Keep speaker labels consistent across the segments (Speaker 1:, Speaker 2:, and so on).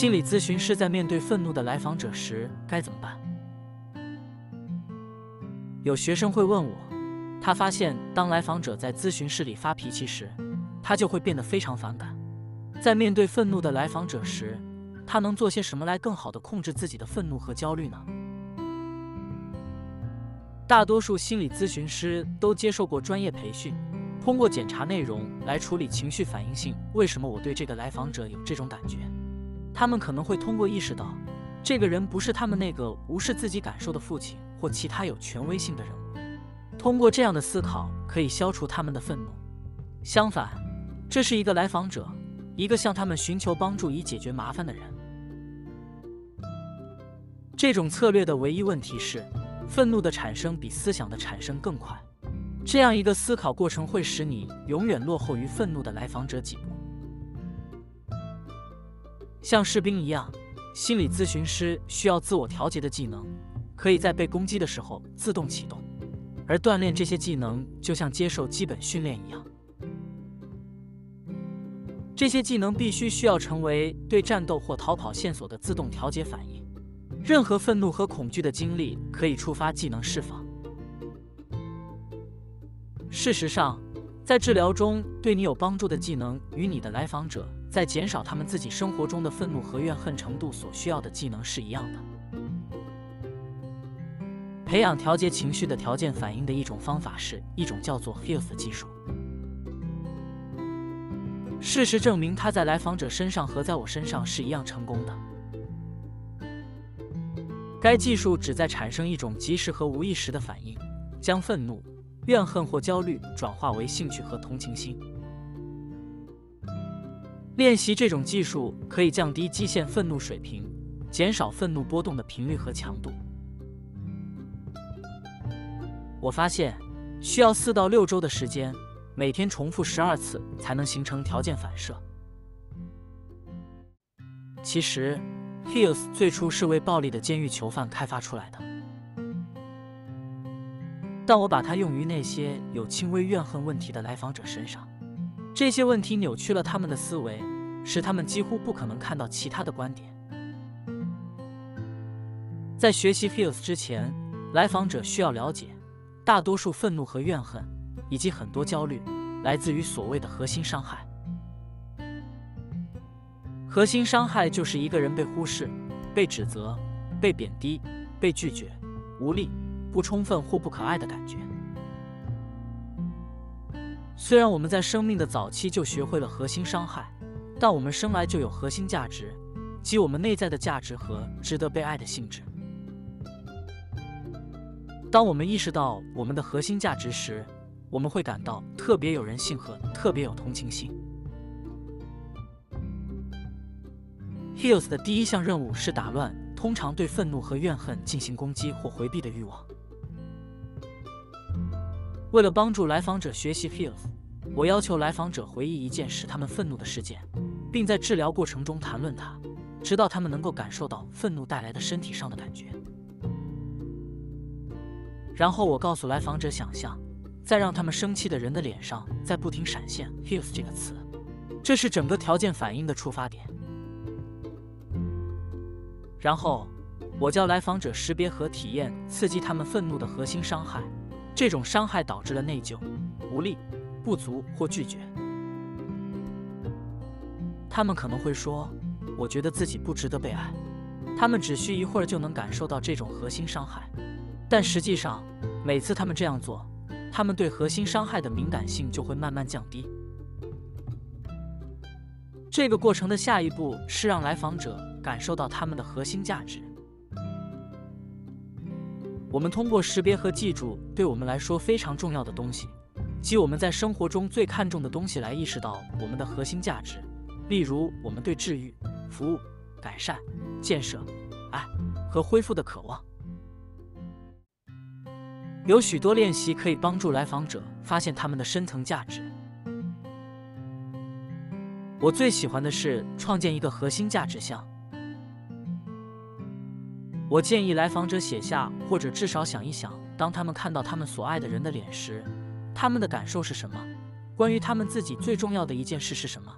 Speaker 1: 心理咨询师在面对愤怒的来访者时该怎么办？有学生会问我，他发现当来访者在咨询室里发脾气时，他就会变得非常反感。在面对愤怒的来访者时，他能做些什么来更好的控制自己的愤怒和焦虑呢？大多数心理咨询师都接受过专业培训，通过检查内容来处理情绪反应性。为什么我对这个来访者有这种感觉？他们可能会通过意识到，这个人不是他们那个无视自己感受的父亲或其他有权威性的人物。通过这样的思考，可以消除他们的愤怒。相反，这是一个来访者，一个向他们寻求帮助以解决麻烦的人。这种策略的唯一问题是，愤怒的产生比思想的产生更快。这样一个思考过程会使你永远落后于愤怒的来访者几步。像士兵一样，心理咨询师需要自我调节的技能，可以在被攻击的时候自动启动。而锻炼这些技能，就像接受基本训练一样。这些技能必须需要成为对战斗或逃跑线索的自动调节反应。任何愤怒和恐惧的经历可以触发技能释放。事实上，在治疗中对你有帮助的技能，与你的来访者。在减少他们自己生活中的愤怒和怨恨程度所需要的技能是一样的。培养调节情绪的条件反应的一种方法是一种叫做 Heals 的技术。事实证明，它在来访者身上和在我身上是一样成功的。该技术旨在产生一种及时和无意识的反应，将愤怒、怨恨或焦虑转化为兴趣和同情心。练习这种技术可以降低基线愤怒水平，减少愤怒波动的频率和强度。我发现需要四到六周的时间，每天重复十二次才能形成条件反射。其实，Heals 最初是为暴力的监狱囚犯开发出来的，但我把它用于那些有轻微怨恨问题的来访者身上。这些问题扭曲了他们的思维，使他们几乎不可能看到其他的观点。在学习 feels 之前，来访者需要了解，大多数愤怒和怨恨，以及很多焦虑，来自于所谓的核心伤害。核心伤害就是一个人被忽视、被指责、被贬低、被拒绝、无力、不充分或不可爱的感觉。虽然我们在生命的早期就学会了核心伤害，但我们生来就有核心价值，即我们内在的价值和值得被爱的性质。当我们意识到我们的核心价值时，我们会感到特别有人性和特别有同情心。Heals 的第一项任务是打乱通常对愤怒和怨恨进行攻击或回避的欲望。为了帮助来访者学习 Heals，我要求来访者回忆一件使他们愤怒的事件，并在治疗过程中谈论它，直到他们能够感受到愤怒带来的身体上的感觉。然后我告诉来访者想象，在让他们生气的人的脸上在不停闪现 Heals 这个词，这是整个条件反应的出发点。然后我教来访者识别和体验刺激他们愤怒的核心伤害。这种伤害导致了内疚、无力、不足或拒绝。他们可能会说：“我觉得自己不值得被爱。”他们只需一会儿就能感受到这种核心伤害，但实际上，每次他们这样做，他们对核心伤害的敏感性就会慢慢降低。这个过程的下一步是让来访者感受到他们的核心价值。我们通过识别和记住对我们来说非常重要的东西，即我们在生活中最看重的东西，来意识到我们的核心价值。例如，我们对治愈、服务、改善、建设、爱和恢复的渴望。有许多练习可以帮助来访者发现他们的深层价值。我最喜欢的是创建一个核心价值项。我建议来访者写下，或者至少想一想，当他们看到他们所爱的人的脸时，他们的感受是什么？关于他们自己最重要的一件事是什么？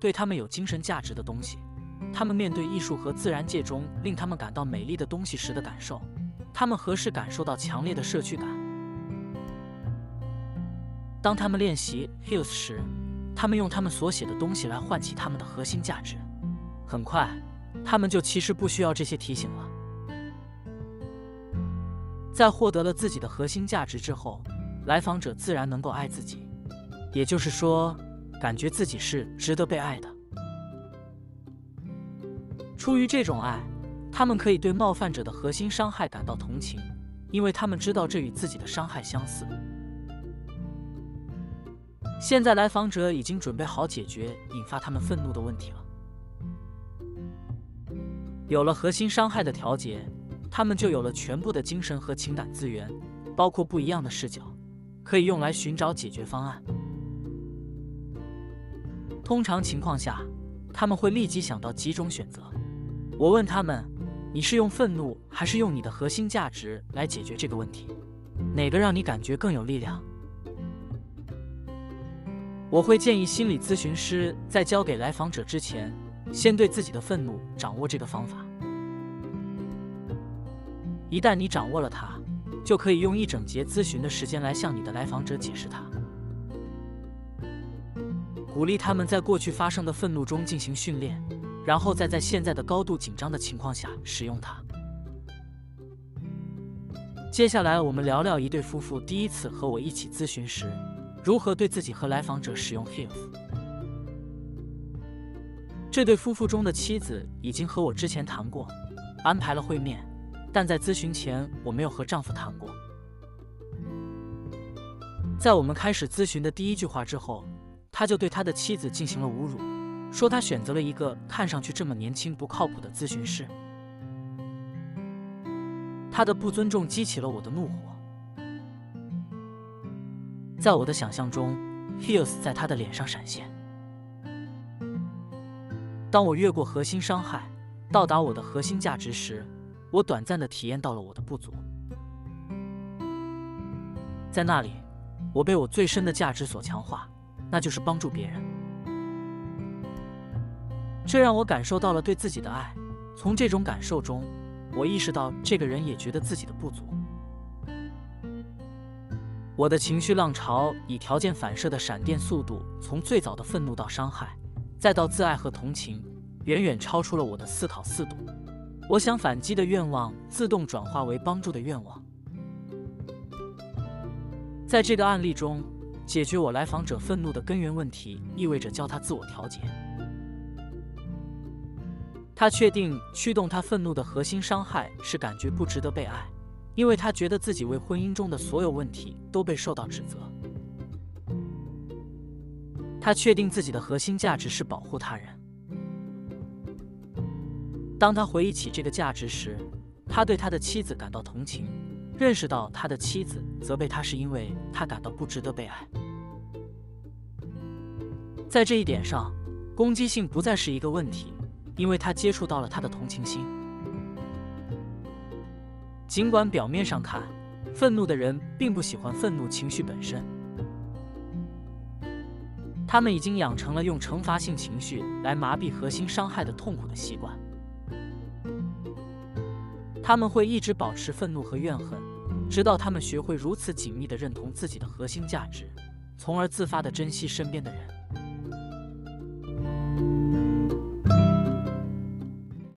Speaker 1: 对他们有精神价值的东西，他们面对艺术和自然界中令他们感到美丽的东西时的感受。他们何时感受到强烈的社区感？当他们练习 Hills 时，他们用他们所写的东西来唤起他们的核心价值。很快，他们就其实不需要这些提醒了。在获得了自己的核心价值之后，来访者自然能够爱自己，也就是说，感觉自己是值得被爱的。出于这种爱，他们可以对冒犯者的核心伤害感到同情，因为他们知道这与自己的伤害相似。现在，来访者已经准备好解决引发他们愤怒的问题了。有了核心伤害的调节，他们就有了全部的精神和情感资源，包括不一样的视角，可以用来寻找解决方案。通常情况下，他们会立即想到几种选择。我问他们：“你是用愤怒，还是用你的核心价值来解决这个问题？哪个让你感觉更有力量？”我会建议心理咨询师在交给来访者之前，先对自己的愤怒掌握这个方法。一旦你掌握了它，就可以用一整节咨询的时间来向你的来访者解释它，鼓励他们在过去发生的愤怒中进行训练，然后再在现在的高度紧张的情况下使用它。接下来，我们聊聊一对夫妇第一次和我一起咨询时。如何对自己和来访者使用 HIF？这对夫妇中的妻子已经和我之前谈过，安排了会面，但在咨询前我没有和丈夫谈过。在我们开始咨询的第一句话之后，他就对他的妻子进行了侮辱，说他选择了一个看上去这么年轻、不靠谱的咨询师。他的不尊重激起了我的怒火。在我的想象中，Hills 在他的脸上闪现。当我越过核心伤害，到达我的核心价值时，我短暂的体验到了我的不足。在那里，我被我最深的价值所强化，那就是帮助别人。这让我感受到了对自己的爱。从这种感受中，我意识到这个人也觉得自己的不足。我的情绪浪潮以条件反射的闪电速度，从最早的愤怒到伤害，再到自爱和同情，远远超出了我的思考四度。我想反击的愿望自动转化为帮助的愿望。在这个案例中，解决我来访者愤怒的根源问题，意味着教他自我调节。他确定驱动他愤怒的核心伤害是感觉不值得被爱。因为他觉得自己为婚姻中的所有问题都被受到指责。他确定自己的核心价值是保护他人。当他回忆起这个价值时，他对他的妻子感到同情，认识到他的妻子责备他是因为他感到不值得被爱。在这一点上，攻击性不再是一个问题，因为他接触到了他的同情心。尽管表面上看，愤怒的人并不喜欢愤怒情绪本身，他们已经养成了用惩罚性情绪来麻痹核心伤害的痛苦的习惯。他们会一直保持愤怒和怨恨，直到他们学会如此紧密地认同自己的核心价值，从而自发地珍惜身边的人。